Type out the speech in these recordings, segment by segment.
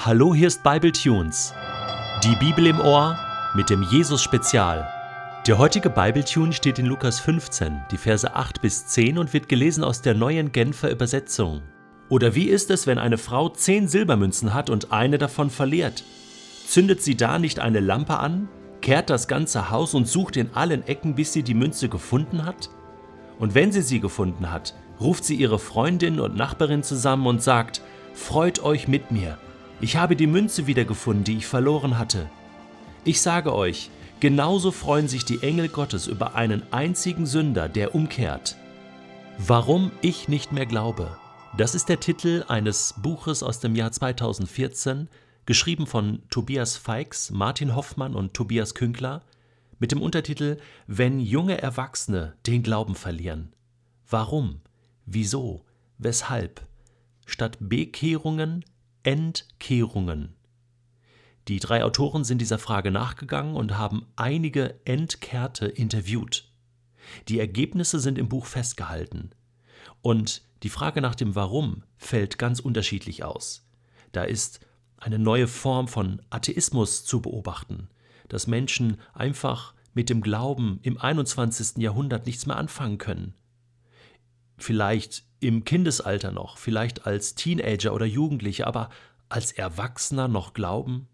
Hallo, hier ist Bible Tunes. Die Bibel im Ohr mit dem Jesus Spezial. Der heutige Bible Tune steht in Lukas 15, die Verse 8 bis 10 und wird gelesen aus der neuen Genfer Übersetzung. Oder wie ist es, wenn eine Frau zehn Silbermünzen hat und eine davon verliert? Zündet sie da nicht eine Lampe an, kehrt das ganze Haus und sucht in allen Ecken, bis sie die Münze gefunden hat? Und wenn sie sie gefunden hat, ruft sie ihre Freundin und Nachbarin zusammen und sagt, Freut euch mit mir, ich habe die Münze wiedergefunden, die ich verloren hatte. Ich sage euch, genauso freuen sich die Engel Gottes über einen einzigen Sünder, der umkehrt. Warum ich nicht mehr glaube. Das ist der Titel eines Buches aus dem Jahr 2014, geschrieben von Tobias Feix, Martin Hoffmann und Tobias Künkler, mit dem Untertitel Wenn junge Erwachsene den Glauben verlieren. Warum? Wieso? Weshalb? Statt Bekehrungen Entkehrungen. Die drei Autoren sind dieser Frage nachgegangen und haben einige Entkehrte interviewt. Die Ergebnisse sind im Buch festgehalten. Und die Frage nach dem Warum fällt ganz unterschiedlich aus. Da ist eine neue Form von Atheismus zu beobachten, dass Menschen einfach mit dem Glauben im 21. Jahrhundert nichts mehr anfangen können. Vielleicht im Kindesalter noch, vielleicht als Teenager oder Jugendliche, aber als Erwachsener noch glauben?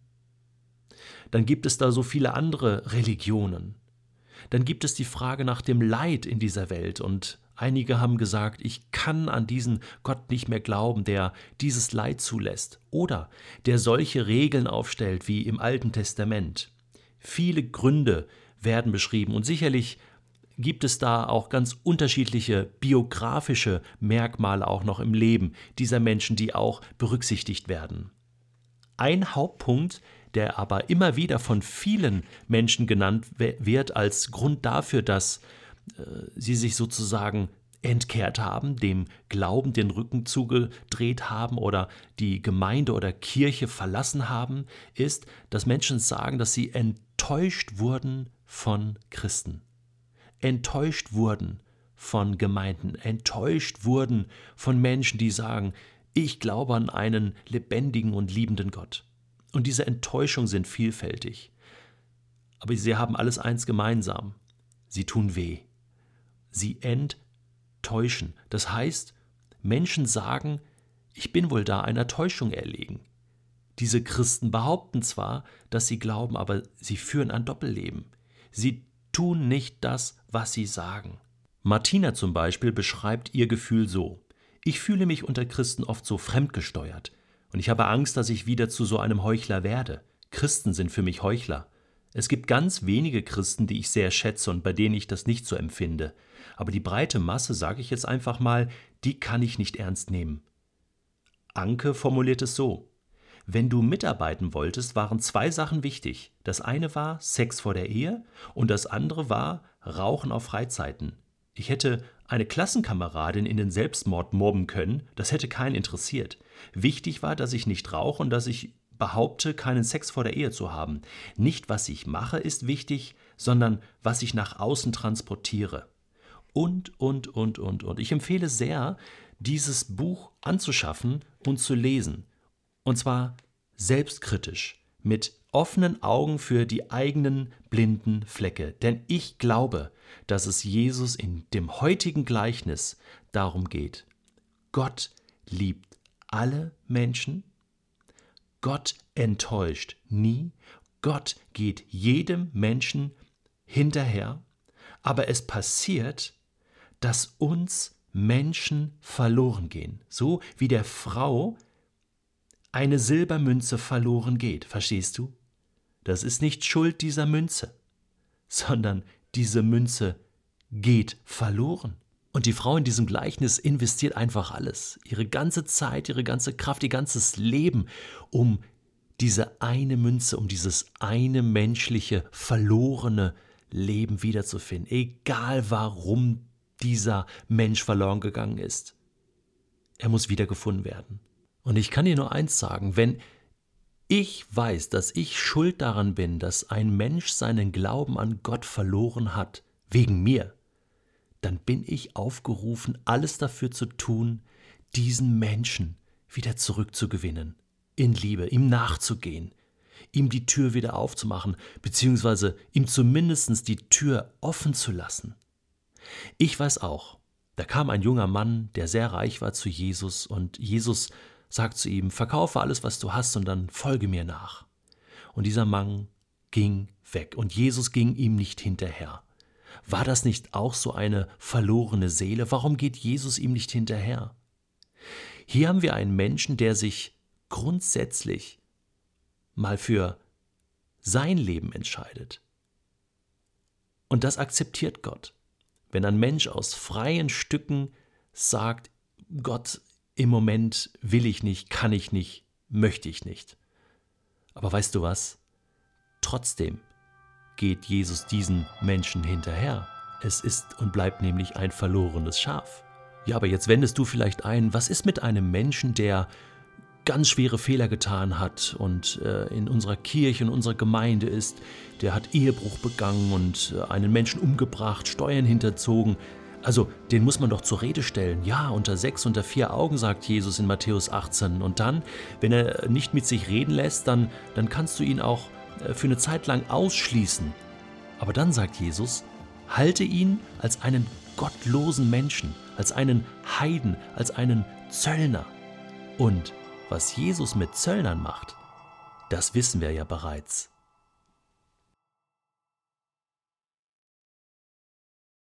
Dann gibt es da so viele andere Religionen. Dann gibt es die Frage nach dem Leid in dieser Welt und einige haben gesagt, ich kann an diesen Gott nicht mehr glauben, der dieses Leid zulässt oder der solche Regeln aufstellt wie im Alten Testament. Viele Gründe werden beschrieben und sicherlich gibt es da auch ganz unterschiedliche biografische Merkmale auch noch im Leben dieser Menschen, die auch berücksichtigt werden. Ein Hauptpunkt, der aber immer wieder von vielen Menschen genannt wird als Grund dafür, dass äh, sie sich sozusagen entkehrt haben, dem Glauben den Rücken zugedreht haben oder die Gemeinde oder Kirche verlassen haben, ist, dass Menschen sagen, dass sie enttäuscht wurden von Christen enttäuscht wurden von Gemeinden, enttäuscht wurden von Menschen, die sagen, ich glaube an einen lebendigen und liebenden Gott. Und diese Enttäuschungen sind vielfältig. Aber sie haben alles eins gemeinsam. Sie tun weh. Sie enttäuschen. Das heißt, Menschen sagen, ich bin wohl da einer Täuschung erlegen. Diese Christen behaupten zwar, dass sie glauben, aber sie führen ein Doppelleben. Sie tun nicht das, was sie sagen. Martina zum Beispiel beschreibt ihr Gefühl so. Ich fühle mich unter Christen oft so fremdgesteuert. Und ich habe Angst, dass ich wieder zu so einem Heuchler werde. Christen sind für mich Heuchler. Es gibt ganz wenige Christen, die ich sehr schätze und bei denen ich das nicht so empfinde. Aber die breite Masse, sage ich jetzt einfach mal, die kann ich nicht ernst nehmen. Anke formuliert es so. Wenn du mitarbeiten wolltest, waren zwei Sachen wichtig. Das eine war Sex vor der Ehe und das andere war Rauchen auf Freizeiten. Ich hätte eine Klassenkameradin in den Selbstmord mobben können, das hätte keinen interessiert. Wichtig war, dass ich nicht rauche und dass ich behaupte, keinen Sex vor der Ehe zu haben. Nicht, was ich mache, ist wichtig, sondern was ich nach außen transportiere. Und, und, und, und, und. Ich empfehle sehr, dieses Buch anzuschaffen und zu lesen. Und zwar selbstkritisch, mit offenen Augen für die eigenen blinden Flecke. Denn ich glaube, dass es Jesus in dem heutigen Gleichnis darum geht. Gott liebt alle Menschen. Gott enttäuscht nie. Gott geht jedem Menschen hinterher. Aber es passiert, dass uns Menschen verloren gehen. So wie der Frau eine Silbermünze verloren geht. Verstehst du? Das ist nicht Schuld dieser Münze, sondern diese Münze geht verloren. Und die Frau in diesem Gleichnis investiert einfach alles, ihre ganze Zeit, ihre ganze Kraft, ihr ganzes Leben, um diese eine Münze, um dieses eine menschliche, verlorene Leben wiederzufinden, egal warum dieser Mensch verloren gegangen ist. Er muss wiedergefunden werden. Und ich kann dir nur eins sagen, wenn ich weiß, dass ich schuld daran bin, dass ein Mensch seinen Glauben an Gott verloren hat, wegen mir, dann bin ich aufgerufen, alles dafür zu tun, diesen Menschen wieder zurückzugewinnen. in Liebe, ihm nachzugehen, ihm die Tür wieder aufzumachen, beziehungsweise ihm zumindest die Tür offen zu lassen. Ich weiß auch, da kam ein junger Mann, der sehr reich war, zu Jesus, und Jesus sagt zu ihm, verkaufe alles, was du hast, und dann folge mir nach. Und dieser Mann ging weg, und Jesus ging ihm nicht hinterher. War das nicht auch so eine verlorene Seele? Warum geht Jesus ihm nicht hinterher? Hier haben wir einen Menschen, der sich grundsätzlich mal für sein Leben entscheidet. Und das akzeptiert Gott. Wenn ein Mensch aus freien Stücken sagt, Gott, im Moment will ich nicht, kann ich nicht, möchte ich nicht. Aber weißt du was? Trotzdem geht Jesus diesen Menschen hinterher. Es ist und bleibt nämlich ein verlorenes Schaf. Ja, aber jetzt wendest du vielleicht ein, was ist mit einem Menschen, der ganz schwere Fehler getan hat und äh, in unserer Kirche, in unserer Gemeinde ist, der hat Ehebruch begangen und äh, einen Menschen umgebracht, Steuern hinterzogen. Also, den muss man doch zur Rede stellen. Ja, unter sechs, unter vier Augen, sagt Jesus in Matthäus 18. Und dann, wenn er nicht mit sich reden lässt, dann, dann kannst du ihn auch äh, für eine Zeit lang ausschließen. Aber dann sagt Jesus, halte ihn als einen gottlosen Menschen, als einen Heiden, als einen Zöllner. Und was Jesus mit Zöllnern macht, das wissen wir ja bereits.